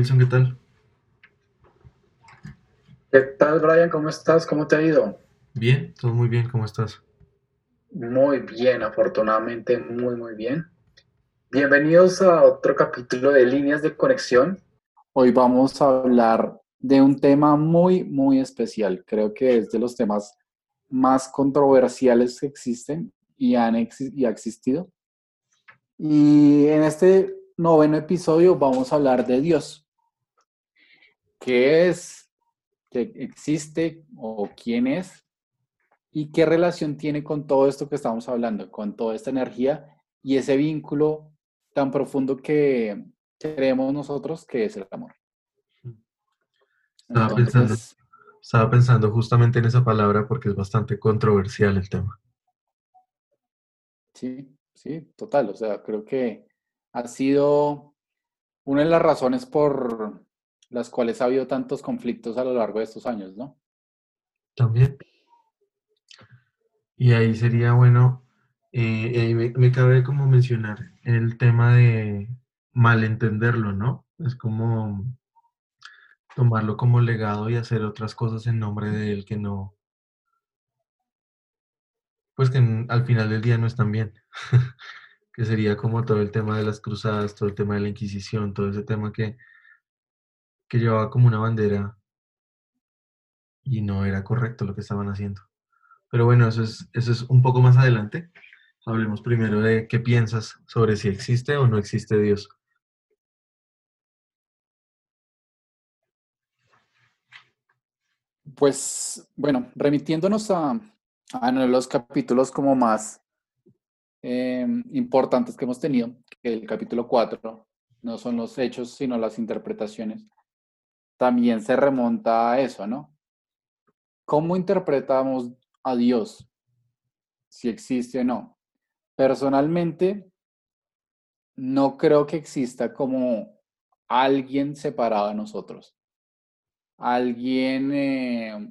Wilson, ¿qué tal? ¿Qué tal, Brian? ¿Cómo estás? ¿Cómo te ha ido? Bien, todo muy bien, ¿cómo estás? Muy bien, afortunadamente, muy, muy bien. Bienvenidos a otro capítulo de Líneas de Conexión. Hoy vamos a hablar de un tema muy, muy especial. Creo que es de los temas más controversiales que existen y han exi- y ha existido. Y en este noveno episodio vamos a hablar de Dios. ¿Qué es? ¿Qué existe? ¿O quién es? ¿Y qué relación tiene con todo esto que estamos hablando, con toda esta energía y ese vínculo tan profundo que creemos nosotros que es el amor? Estaba pensando, estaba pensando justamente en esa palabra porque es bastante controversial el tema. sí, sí, total. O sea, creo que ha sido una de las razones por las cuales ha habido tantos conflictos a lo largo de estos años, ¿no? También. Y ahí sería bueno, eh, me, me cabe como mencionar el tema de malentenderlo, ¿no? Es como tomarlo como legado y hacer otras cosas en nombre de él que no, pues que en- al final del día no están bien. Que sería como todo el tema de las cruzadas, todo el tema de la Inquisición, todo ese tema que, que llevaba como una bandera y no era correcto lo que estaban haciendo. Pero bueno, eso es, eso es un poco más adelante. Hablemos primero de qué piensas sobre si existe o no existe Dios. Pues, bueno, remitiéndonos a, a los capítulos como más eh, importantes que hemos tenido, el capítulo 4 no son los hechos, sino las interpretaciones, también se remonta a eso, ¿no? ¿Cómo interpretamos a Dios? Si existe o no. Personalmente, no creo que exista como alguien separado de nosotros. Alguien, eh,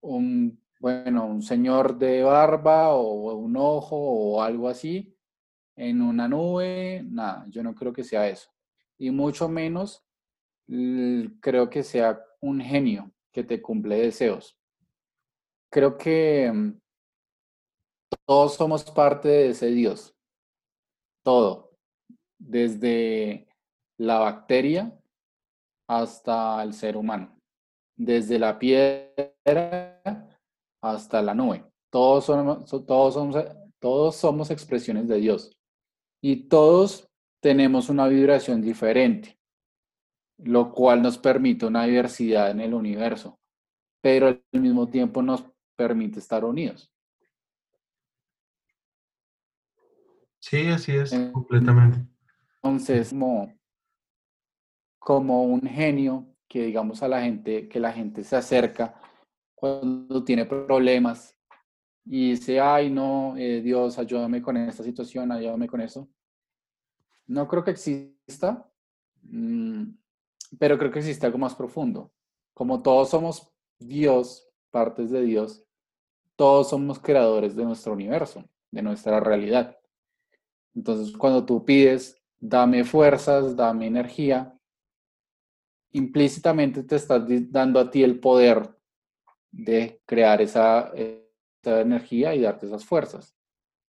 un, bueno, un señor de barba o un ojo o algo así en una nube, nada, yo no creo que sea eso. Y mucho menos creo que sea un genio que te cumple deseos. Creo que mm, todos somos parte de ese Dios, todo, desde la bacteria hasta el ser humano, desde la piedra hasta la nube. Todos somos, so- todos somos, todos somos expresiones de Dios y todos tenemos una vibración diferente, lo cual nos permite una diversidad en el universo, pero al mismo tiempo nos permite estar unidos. Sí, así es, completamente. Entonces, como, como un genio que digamos a la gente, que la gente se acerca cuando tiene problemas y dice, ay, no, eh, Dios, ayúdame con esta situación, ayúdame con eso. No creo que exista, mm, pero creo que existe algo más profundo. Como todos somos Dios, partes de Dios, todos somos creadores de nuestro universo, de nuestra realidad. Entonces, cuando tú pides, dame fuerzas, dame energía, implícitamente te estás dando a ti el poder de crear esa, esa energía y darte esas fuerzas.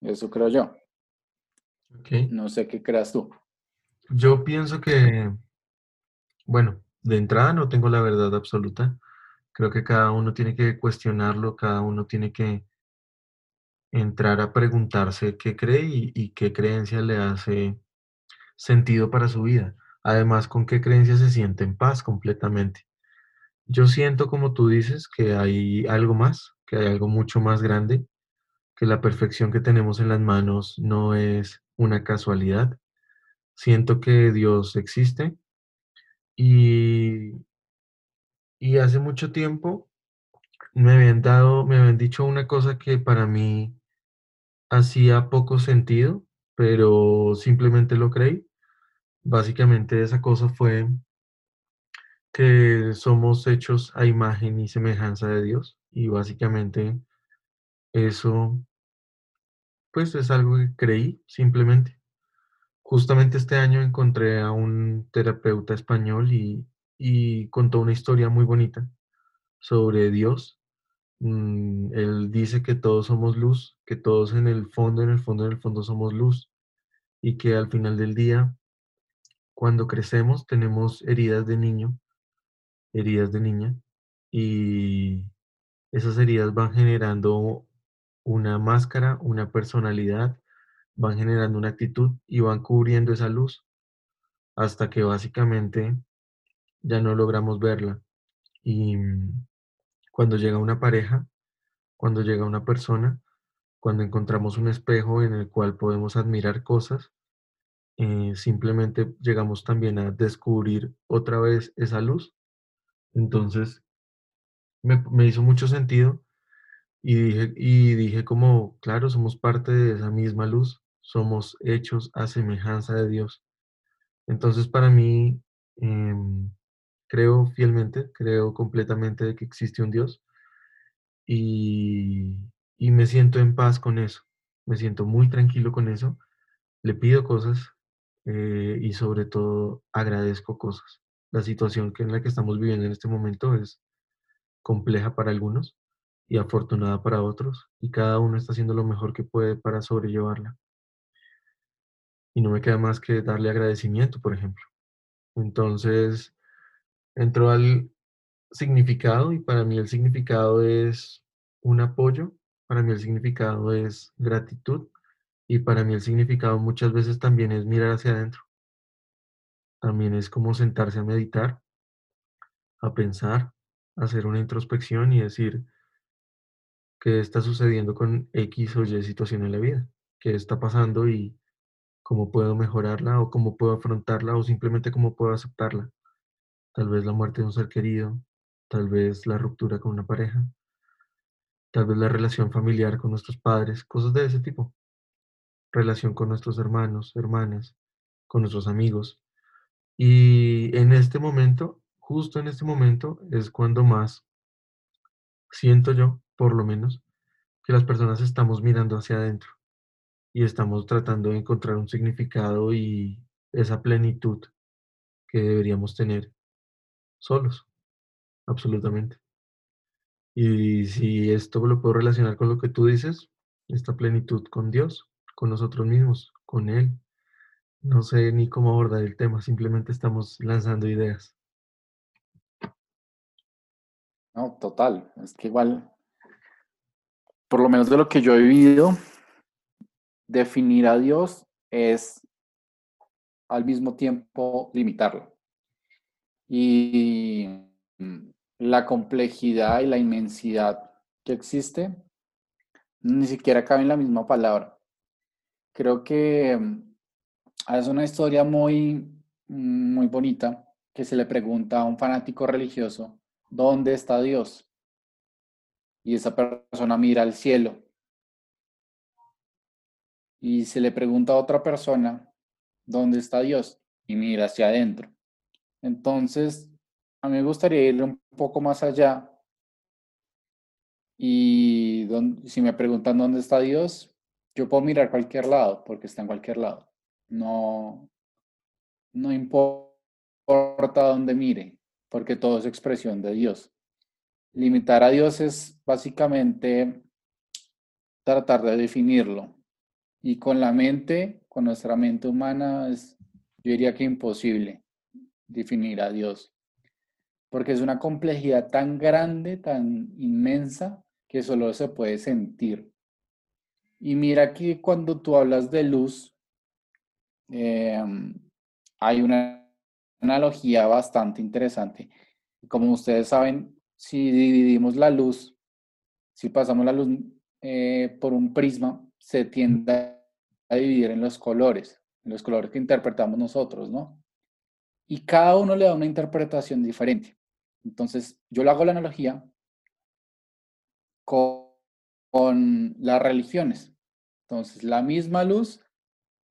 Eso creo yo. Ok. No sé qué creas tú. Yo pienso que, bueno, de entrada no tengo la verdad absoluta. Creo que cada uno tiene que cuestionarlo, cada uno tiene que entrar a preguntarse qué cree y, qué creencia le hace sentido para su vida. Además, con qué creencia se siente en paz completamente. Yo siento, como tú dices, que hay algo más, que hay algo mucho más grande, que la perfección que tenemos en las manos no es una casualidad. Siento que Dios existe y, y hace mucho tiempo me habían dado, me habían dicho una cosa que para mí hacía poco sentido, pero simplemente lo creí. Básicamente esa cosa fue que somos hechos a imagen y semejanza de Dios y básicamente eso pues es algo que creí simplemente. Justamente este año encontré a un terapeuta español y, y contó una historia muy bonita sobre Dios. Mm, él dice que todos somos luz, que todos en el fondo, en el fondo, en el fondo somos luz y que al final del día, cuando crecemos, tenemos heridas de niño, heridas de niña y esas heridas van generando una máscara, una personalidad, van generando una actitud y van cubriendo esa luz hasta que básicamente ya no logramos verla. Y cuando llega una pareja, cuando llega una persona, cuando encontramos un espejo en el cual podemos admirar cosas, eh, simplemente llegamos también a descubrir otra vez esa luz. Entonces, me, me hizo mucho sentido y dije, y dije como, claro, somos parte de esa misma luz, somos hechos a semejanza de Dios. Entonces, para mí, em, creo fielmente, creo completamente de que existe un Dios y, y me siento en paz con eso, me siento muy tranquilo con eso, le pido cosas eh, y sobre todo agradezco cosas. La situación que en la que estamos viviendo en este momento es compleja para algunos y afortunada para otros y cada uno está haciendo lo mejor que puede para sobrellevarla. Y no me queda más que darle agradecimiento, por ejemplo. Entonces, entro al significado y para mí el significado es un apoyo, para mí el significado es gratitud y para mí el significado muchas veces también es mirar hacia adentro. También es como sentarse a meditar, a pensar, hacer una introspección y decir qué está sucediendo con X o Y situación en la vida, qué está pasando y cómo puedo mejorarla o cómo puedo afrontarla o simplemente cómo puedo aceptarla. Tal vez la muerte de un ser querido, tal vez la ruptura con una pareja, tal vez la relación familiar con nuestros padres, cosas de ese tipo. Relación con nuestros hermanos, hermanas, con nuestros amigos. Y en este momento, justo en este momento, es cuando más siento yo, por lo menos, que las personas estamos mirando hacia adentro y estamos tratando de encontrar un significado y esa plenitud que deberíamos tener solos, absolutamente. Y si esto lo puedo relacionar con lo que tú dices, esta plenitud con Dios, con nosotros mismos, con Él. No sé ni cómo abordar el tema, simplemente estamos lanzando ideas. No, total. Es que igual, por lo menos de lo que yo he vivido, definir a Dios es al mismo tiempo limitarlo. Y la complejidad y la inmensidad que existe ni siquiera cabe en la misma palabra. Creo que mm, es una historia muy, muy bonita que se le pregunta a un fanático religioso, ¿dónde está Dios? Y esa persona mira al cielo. Y se le pregunta a otra persona, ¿dónde está Dios? Y mira hacia adentro. Entonces, a mí me gustaría ir un poco más allá. Y si me preguntan dónde está Dios, yo puedo mirar cualquier lado, porque está en cualquier lado. No, no importa dónde mire, porque todo es expresión de Dios. Limitar a Dios es básicamente tratar de definirlo. Y con la mente, con nuestra mente humana, es, yo diría que imposible definir a Dios. Porque es una complejidad tan grande, tan inmensa, que solo se puede sentir. Y mira que cuando tú hablas de luz, em, hay una analogía bastante interesante. Como ustedes saben, si dividimos la luz, si pasamos la luz eh, por un prisma, se tiende a dividir en los colores, en los colores que interpretamos nosotros, ¿no? Y cada uno le da una interpretación diferente. Entonces, yo le hago la analogía con, con las religiones. Entonces, la misma luz,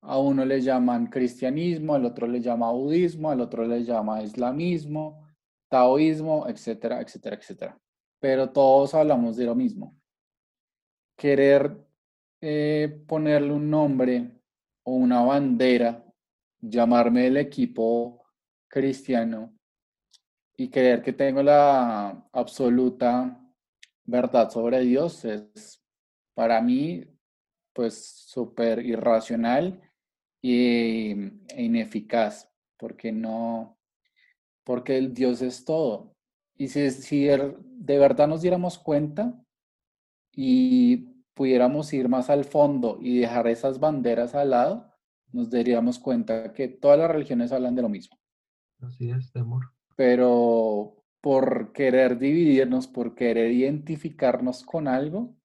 a uno le llaman cristianismo, al otro le llama budismo, al otro le llama islamismo, taoísmo, etcétera, etcétera, etcétera. Pero todos hablamos de lo mismo. Querer eh, ponerle un nombre o una bandera llamarme del equipo cristiano y creer que tengo la absoluta verdad sobre Dios es para mí pues súper irracional e ineficaz, porque no, porque el Dios es todo. Y si, si er, de verdad nos diéramos cuenta y pudiéramos ir más al fondo y dejar esas banderas al lado, nos daríamos cuenta que todas las religiones hablan de lo mismo. Así es, de amor. Pero por querer dividirnos, por querer identificarnos con algo,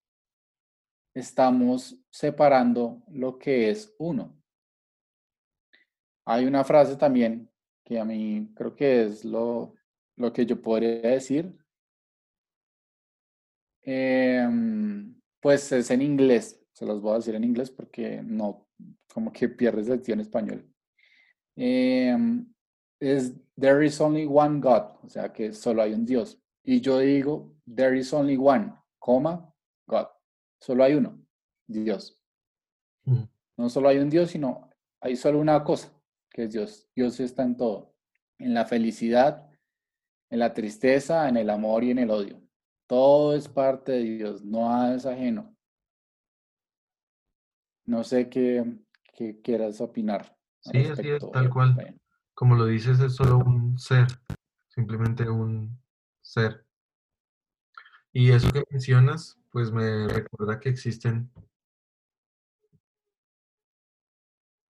estamos separando lo que es uno. Hay una frase también que a mí creo que es lo, lo que yo podría decir. Em, pues es en inglés, se los voy a decir en inglés porque no, como que pierdes sentido en español. Em, es There is only one God, o sea que solo hay un Dios. Y yo digo, There is only one, coma, God. Solo hay uno, Dios. Mm. No solo hay un Dios, sino hay solo una cosa, que es Dios. Dios está en todo, en la felicidad, en la tristeza, en el amor y en el odio. Todo es parte de Dios, no es ajeno. No sé qué, quieras opinar. Sí, así es, tal cual. Como lo dices, es solo un ser, simplemente un ser. Y eso que mencionas, pues me recuerda que existen...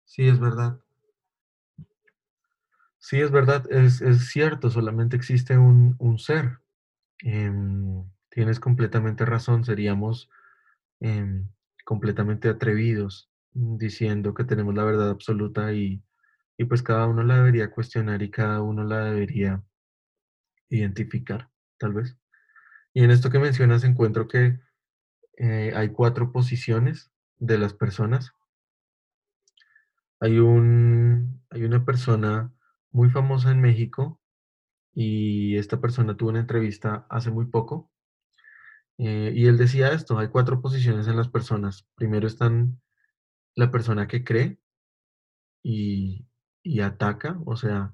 Sí, es verdad. Sí, es verdad, es, cierto, solamente existe un, ser. Em, tienes completamente razón, seríamos em, completamente atrevidos diciendo que tenemos la verdad absoluta y, y pues cada uno la debería cuestionar y cada uno la debería identificar, tal vez. Y en esto que mencionas encuentro que eh, hay cuatro posiciones de las personas. Hay, un, hay una persona muy famosa en México y esta persona tuvo una entrevista hace muy poco eh, y él decía esto, hay cuatro posiciones en las personas. Primero están la persona que cree y, y ataca, o sea,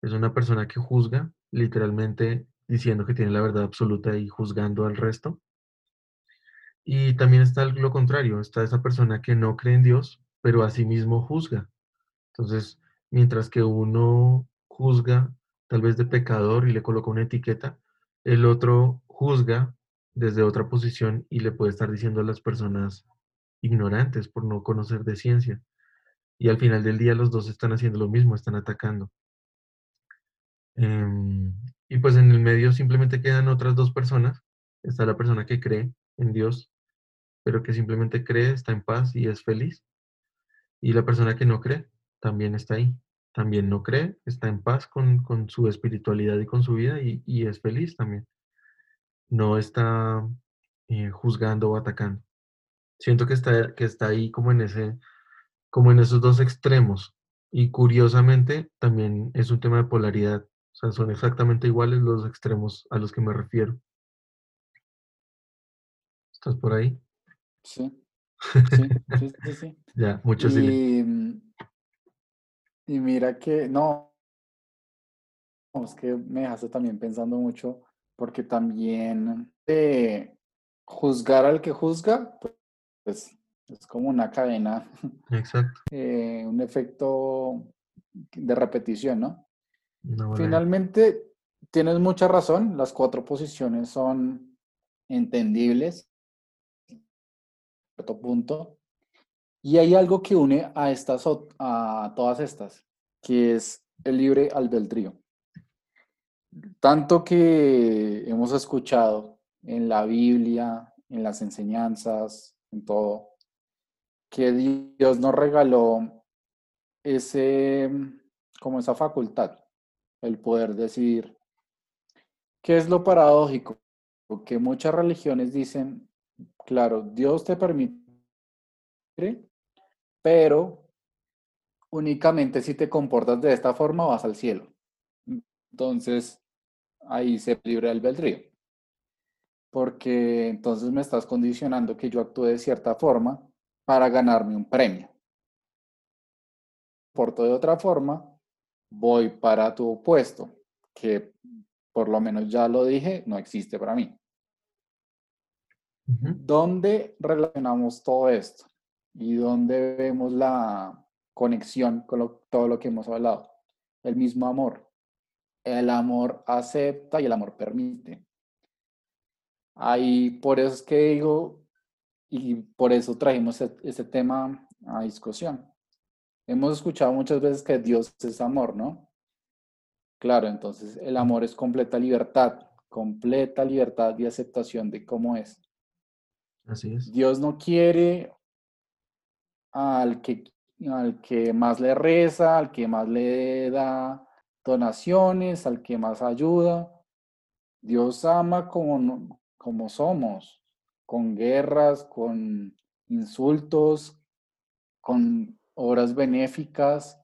es una persona que juzga, literalmente diciendo que tiene la verdad absoluta y juzgando al resto. Y también está lo contrario, está esa persona que no cree en Dios, pero asimismo juzga. Entonces, mientras que uno juzga tal vez de pecador y le coloca una etiqueta, el otro juzga desde otra posición y le puede estar diciendo a las personas ignorantes por no conocer de ciencia. Y al final del día los dos están haciendo lo mismo, están atacando. Em, y pues en el medio simplemente quedan otras dos personas. Está la persona que cree en Dios, pero que simplemente cree, está en paz y es feliz. Y la persona que no cree también está ahí. También no cree, está en paz con, su espiritualidad y con su vida y, es feliz también. No está eh, juzgando o atacando. Siento que está, que está ahí como en, ese, como en esos dos extremos. Y curiosamente también es un tema de polaridad. O sea, son exactamente iguales los extremos a los que me refiero. ¿Estás por ahí? Sí. Sí, sí, sí. ya, mucho y, Y mira que, no, es que me dejaste también pensando mucho, porque también juzgar al que juzga, pues es como una cadena. Exacto. Eh, un efecto de repetición, ¿no? Finalmente, tienes mucha razón, las cuatro posiciones son entendibles, cierto punto. Y hay algo que une a, estas, a todas estas, que es el libre albedrío. Tanto que hemos escuchado en la Biblia, en las enseñanzas, en todo, que Dios nos regaló ese, como esa facultad, el poder decidir. ¿Qué es lo paradójico? Que muchas religiones dicen, claro, Dios te permite, pero únicamente si te comportas de esta forma vas al cielo. Entonces, ahí se libre el albedrío porque entonces me estás condicionando que yo actúe de cierta forma para ganarme un premio. comporto de otra forma, voy para tu puesto, que por lo menos ya lo dije, no existe para mí. ¿Dónde relacionamos todo esto? ¿Y dónde vemos la conexión con todo lo que hemos hablado? El mismo amor. El amor acepta y el amor permite. Ahí por eso es que digo, y por eso trajimos ese tema a discusión. Hemos escuchado muchas veces que Dios es amor, ¿no? Claro, entonces el amor es completa libertad, completa libertad y aceptación de cómo es. Así es. Dios no quiere al que, al que más le reza, al que más le da donaciones, al que más ayuda. Dios ama como, como somos, con guerras, con insultos, con obras benéficas,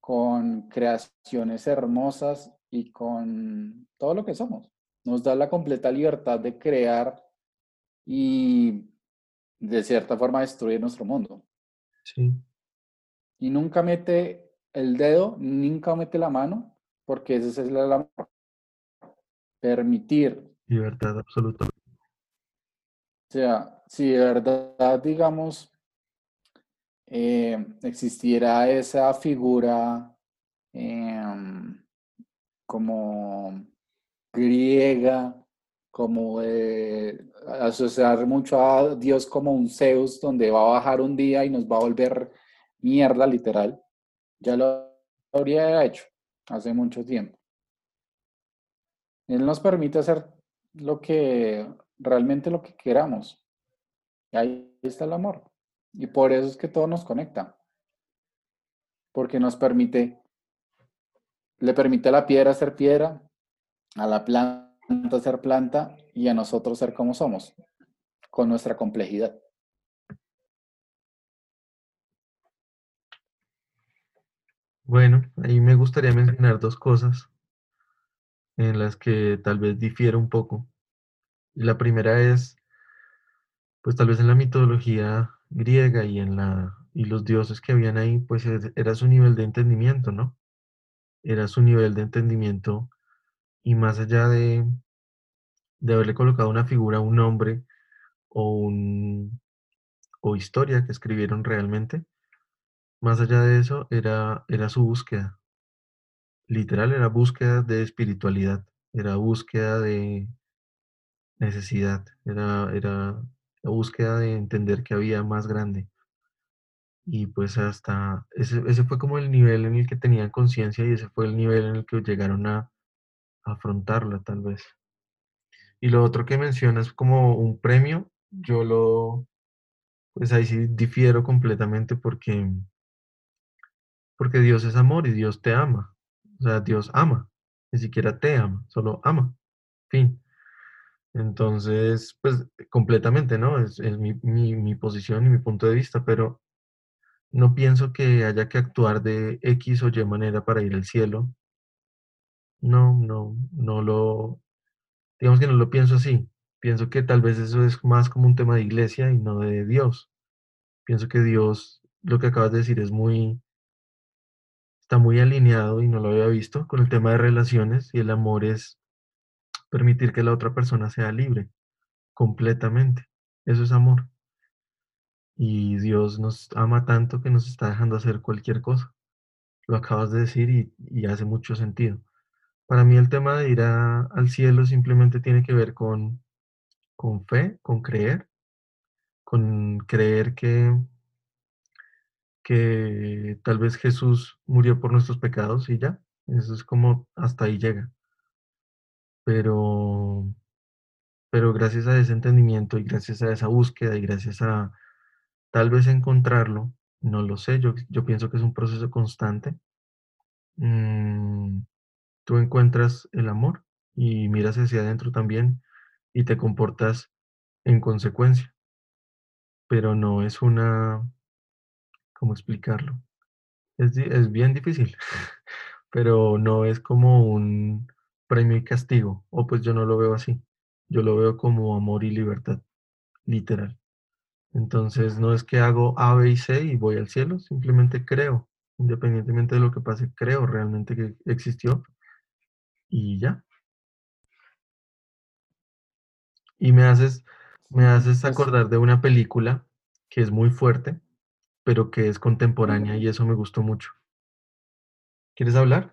con creaciones hermosas y con todo lo que somos. Nos da la completa libertad de crear y de cierta forma destruir nuestro mundo. Sí. Y nunca mete el dedo, nunca mete la mano, porque ese es el amor. Permitir. Libertad absoluta. O sea, si de verdad, digamos, eh, existiera esa figura em, como griega, como de asociar mucho a Dios como un Zeus donde va a bajar un día y nos va a volver mierda literal, ya lo habría hecho hace mucho tiempo. Él nos permite hacer lo que realmente lo que queramos. Ahí está el amor. Y por eso es que todo nos conecta. Porque nos permite, le permite a la piedra ser piedra, a la planta ser planta y a nosotros ser como somos, con nuestra complejidad. Bueno, ahí me gustaría mencionar dos cosas en las que tal vez difiere un poco. La primera es, pues tal vez en la mitología griega y en la y los dioses que habían ahí, pues era su nivel de entendimiento, ¿no? Era su nivel de entendimiento y más allá de, de haberle colocado una figura, un nombre o un o historia que escribieron realmente, más allá de eso era era su búsqueda. Literal era búsqueda de espiritualidad, era búsqueda de necesidad, era, era búsqueda de entender que había más grande. Y pues hasta ese, ese fue como el nivel en el que tenían conciencia y ese fue el nivel en el que llegaron a, afrontarla tal vez. Y lo otro que mencionas como un premio, yo lo, pues ahí sí difiero completamente porque, porque Dios es amor y Dios te ama. O sea, Dios ama, ni siquiera te ama, solo ama. Fin. Entonces, pues completamente, ¿no? Es, mi, mi, posición y mi punto de vista, pero no pienso que haya que actuar de X o Y manera para ir al cielo. No, no, no lo, digamos que no lo pienso así. Pienso que tal vez eso es más como un tema de iglesia y no de Dios. Pienso que Dios, lo que acabas de decir, es muy, está muy alineado y no lo había visto con el tema de relaciones y el amor es permitir que la otra persona sea libre completamente. Eso es amor. Y Dios nos ama tanto que nos está dejando hacer cualquier cosa. Lo acabas de decir y, hace mucho sentido. Para mí el tema de ir al cielo simplemente tiene que ver con, con fe, con creer, con creer que, que tal vez Jesús murió por nuestros pecados y ya. Eso es como hasta ahí llega pero, pero gracias a ese entendimiento y gracias a esa búsqueda y gracias a tal vez encontrarlo, no lo sé, yo, yo pienso que es un proceso constante, mm, tú encuentras el amor y miras hacia adentro también y te comportas en consecuencia, pero no es una, ¿cómo explicarlo? Es, es bien difícil, pero no es como un premio y castigo, o pues yo no lo veo así, yo lo veo como amor y libertad, literal. Entonces no es que hago A, B y C y voy al cielo, simplemente creo, independientemente de lo que pase, creo realmente que existió y ya. Y me haces, me haces Pues, acordar de una película que es muy fuerte, pero que es contemporánea y eso me gustó mucho. ¿Quieres hablar?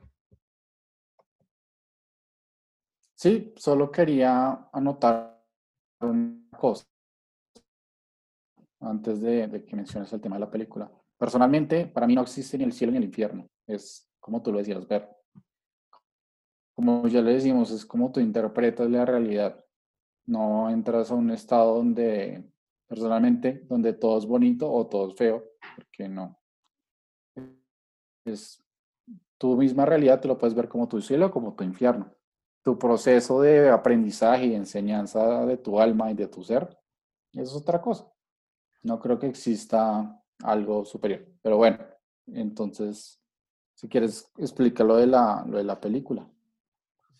sí, solo quería anotar una cosa antes de, de que menciones el tema de la película. Personalmente, para mí no existe ni el cielo ni el infierno. Es como tú lo decías, ver. Como ya le decimos, es como tú interpretas la realidad. No entras a un estado donde, personalmente, donde todo es bonito o todo es feo, porque no. Es tu misma realidad, te lo puedes ver como tu cielo o como tu infierno. Tu proceso de aprendizaje y enseñanza de tu alma y de tu ser, es otra cosa. No creo que exista algo superior. Pero bueno, entonces, si quieres, explica lo de la, lo de la película.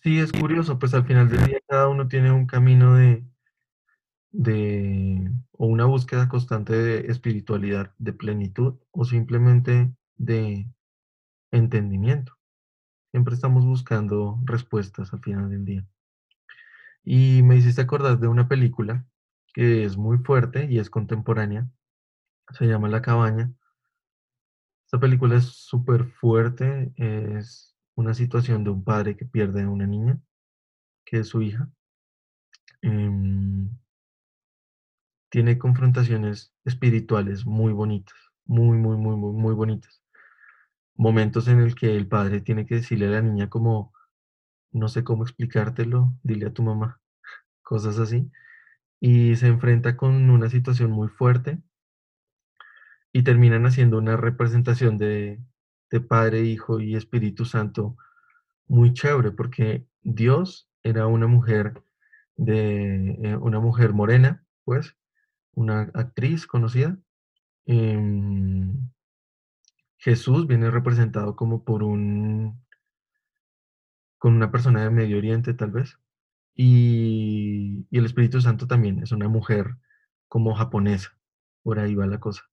Sí, es curioso, pues al final del día cada uno tiene un camino de, de, o una búsqueda constante de espiritualidad, de plenitud o simplemente de entendimiento. Siempre estamos buscando respuestas al final del día. Y me hiciste acordar de una película que es muy fuerte y es contemporánea. Se llama La Cabaña. Esta película es súper fuerte. Es una situación de un padre que pierde a una niña, que es su hija. Em, tiene confrontaciones espirituales muy bonitas, muy, muy, muy, muy, muy bonitas. Momentos en el que el padre tiene que decirle a la niña como, no sé cómo explicártelo, dile a tu mamá, cosas así. Y se enfrenta con una situación muy fuerte y terminan haciendo una representación de, de Padre, Hijo y Espíritu Santo muy chévere, porque Dios era una mujer de eh, una mujer morena, pues, una actriz conocida. Em, Jesús viene representado como por un, con una persona de Medio Oriente, tal vez. Y, y el Espíritu Santo también es una mujer como japonesa. Por ahí va la cosa.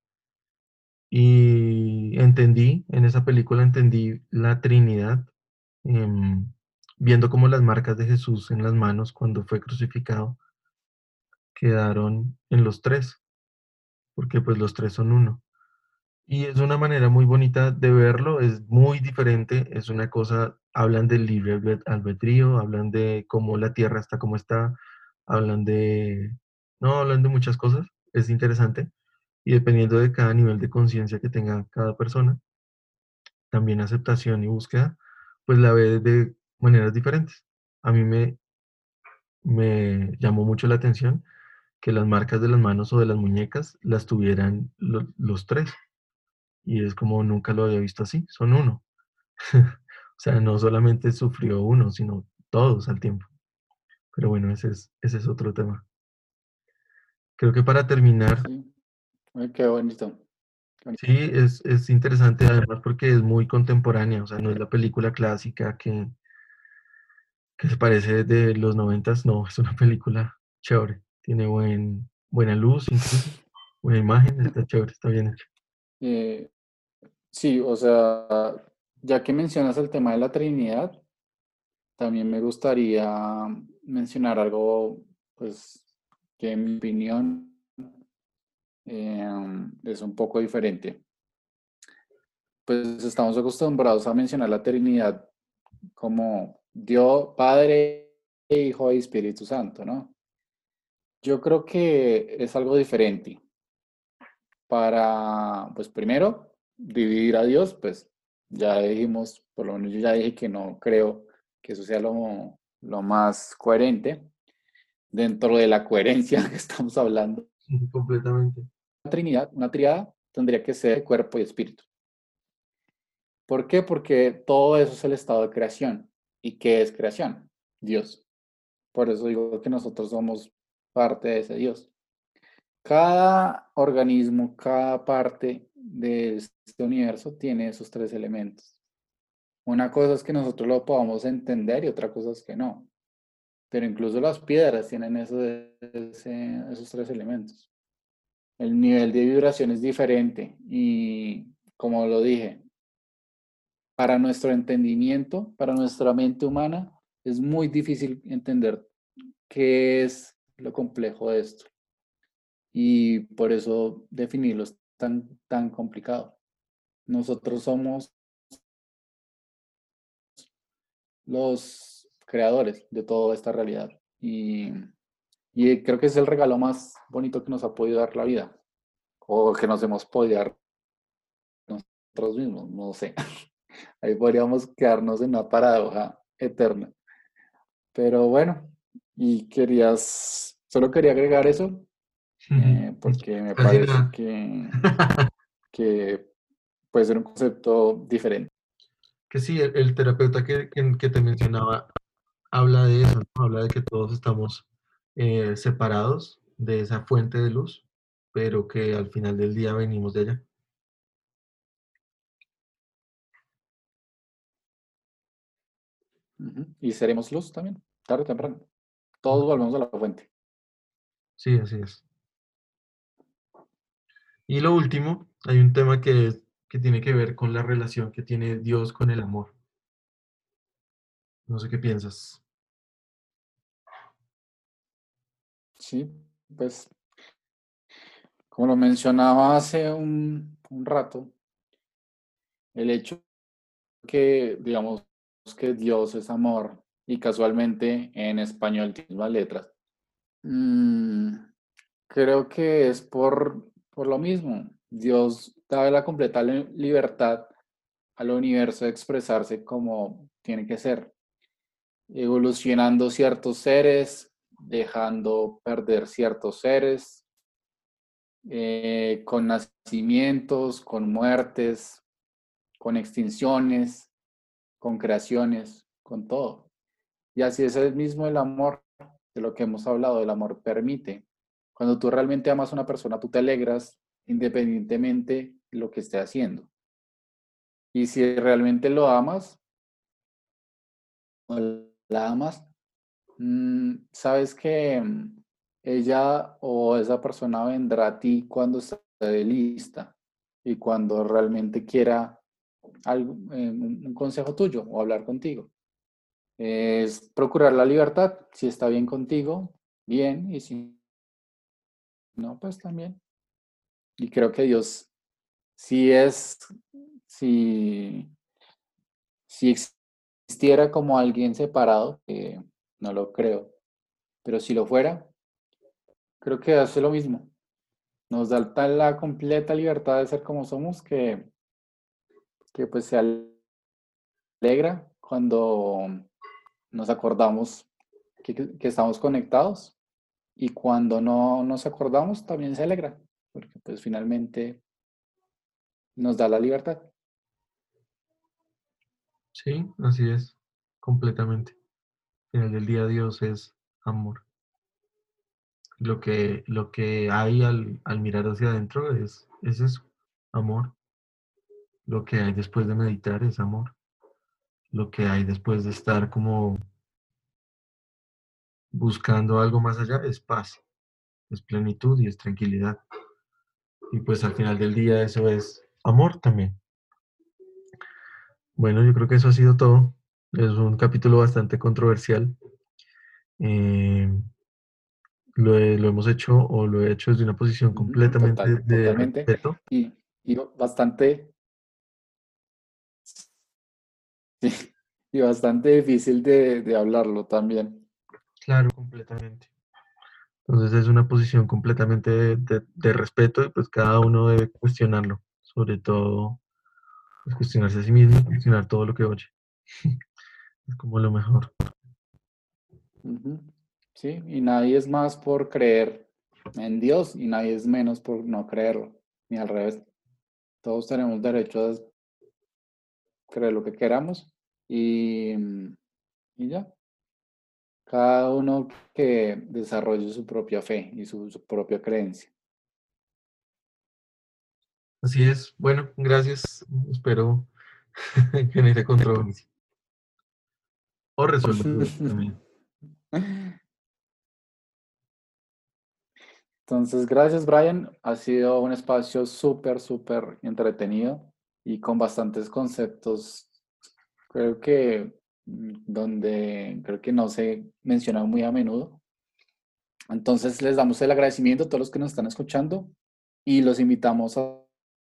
Y entendí, en esa película entendí la Trinidad, em, viendo como las marcas de Jesús en las manos cuando fue crucificado quedaron en los tres, porque pues los tres son uno. Y es una manera muy bonita de verlo, es muy diferente, es una cosa, hablan del libre albed- albedrío, hablan de cómo la tierra está como está, hablan de, no, hablan de muchas cosas, es interesante. Y dependiendo de cada nivel de conciencia que tenga cada persona, también aceptación y búsqueda, pues la ve de maneras diferentes. A mí me, me llamó mucho la atención que las marcas de las manos o de las muñecas las tuvieran lo- los tres. Y es como nunca lo había visto así, son uno. O sea, no solamente sufrió uno, sino todos al tiempo. Pero bueno, ese es, ese es otro tema. Creo que para terminar, Ay, qué bonito. sí, es, es interesante además porque es muy contemporánea, o sea, no es la película clásica que, que se parece de los noventas, no, es una película chévere, tiene buen, buena luz incluso, buena imagen, está chévere, está bien hecho. Eh, sí, o sea, ya que mencionas el tema de la Trinidad, también me gustaría mencionar algo, pues, que en mi opinión em, es un poco diferente. Pues estamos acostumbrados a mencionar la Trinidad como Dios, Padre, Hijo y Espíritu Santo, ¿no? Yo creo que es algo diferente. Para, pues primero, dividir a Dios, pues ya dijimos, por lo menos yo ya dije que no creo que eso sea lo, lo más coherente dentro de la coherencia que estamos hablando. Sí, completamente. Trinidad, una triada tendría que ser cuerpo y espíritu. ¿Por qué? Porque todo eso es el estado de creación. ¿Y qué es creación? Dios. Por eso digo que nosotros somos parte de ese Dios. Cada organismo, cada parte de este universo tiene esos tres elementos. Una cosa es que nosotros lo podamos entender y otra cosa es que no. Pero incluso las piedras tienen eso de- ese- esos tres elementos. El nivel de vibración es diferente y, como lo dije, para nuestro entendimiento, para nuestra mente humana, es muy difícil entender qué es lo complejo de esto. Y por eso definirlo es tan, tan complicado. Nosotros somos los creadores de toda esta realidad. Y, y creo que es el regalo más bonito que nos ha podido dar la vida, o que nos hemos podido dar nosotros mismos, no sé. Ahí podríamos quedarnos en una paradoja eterna. Pero bueno, y querías, solo quería agregar eso, eh, porque me parece que, que puede ser un concepto diferente. Que sí, el, terapeuta que, que, te mencionaba habla de eso, habla de que todos estamos eh, separados de esa fuente de luz, pero que al final del día venimos de allá. Y seremos luz también, tarde o temprano. Todos volvemos a la fuente. Sí, así es. Y lo último, hay un tema que, que tiene que ver con la relación que tiene Dios con el amor. No sé qué piensas. Sí, pues como lo mencionaba hace un, rato, el hecho que, digamos, que Dios es amor y casualmente en español tiene más letras. Mm, creo que es por, por lo mismo. Dios da la completa libertad al universo de expresarse como tiene que ser, evolucionando ciertos seres, dejando perder ciertos seres, eh, con nacimientos, con muertes, con extinciones, con creaciones, con todo. Y así es el mismo el amor, de lo que hemos hablado, el amor permite. Cuando tú realmente amas a una persona, tú te alegras independientemente de lo que esté haciendo. Y si realmente lo amas, o la amas, sabes que mm, ella o esa persona vendrá a ti cuando esté lista y cuando realmente quiera algo, eh, un consejo tuyo o hablar contigo. Es procurar la libertad. Si está bien contigo, bien, y si no, pues también. Y creo que Dios, si es, si, si existiera como alguien separado, que no lo creo, pero si lo fuera, creo que hace lo mismo. Nos da la completa libertad de ser como somos que que pues se alegra cuando nos acordamos que, estamos conectados y cuando no nos acordamos también se alegra, porque pues finalmente nos da la libertad. Sí, así es, completamente. En el del día Dios es amor. Lo que, lo que hay al, mirar hacia adentro es, es eso, amor. Lo que hay después de meditar es amor. Lo que hay después de estar como buscando algo más allá es paz, es plenitud y es tranquilidad. Y pues al final del día eso es amor también. Bueno, yo creo que eso ha sido todo. Es un capítulo bastante controversial. Eh, lo, hemos hecho o lo he hecho desde una posición completamente de respeto. Y, y, bastante y bastante difícil de, hablarlo también. Claro, completamente. Entonces es una posición completamente de, respeto y pues cada uno debe cuestionarlo, sobre todo pues, cuestionarse a sí mismo, cuestionar todo lo que oye. es como lo mejor. Sí, y nadie es más por creer en Dios y nadie es menos por no creerlo, ni al revés. Todos tenemos derecho a creer lo que queramos y, y ya. Cada uno que desarrolle su propia fe y su, propia creencia. Así es. Bueno, gracias. Espero que no controversia. O resuelva también. Entonces, gracias, Brian. Ha sido un espacio súper, súper entretenido y con bastantes conceptos creo que mm, donde creo que no se menciona muy a menudo. Entonces les damos el agradecimiento a todos los que nos están escuchando y los invitamos a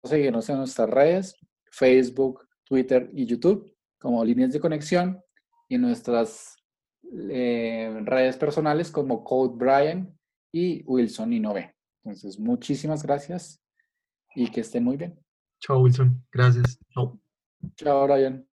seguirnos en nuestras redes, Facebook, Twitter y YouTube como líneas de conexión y nuestras eh, redes personales como Code Brian y Wilson Innove. Entonces, muchísimas gracias y que estén muy bien. Chao, Wilson. Gracias. Chao. Chao, Brian.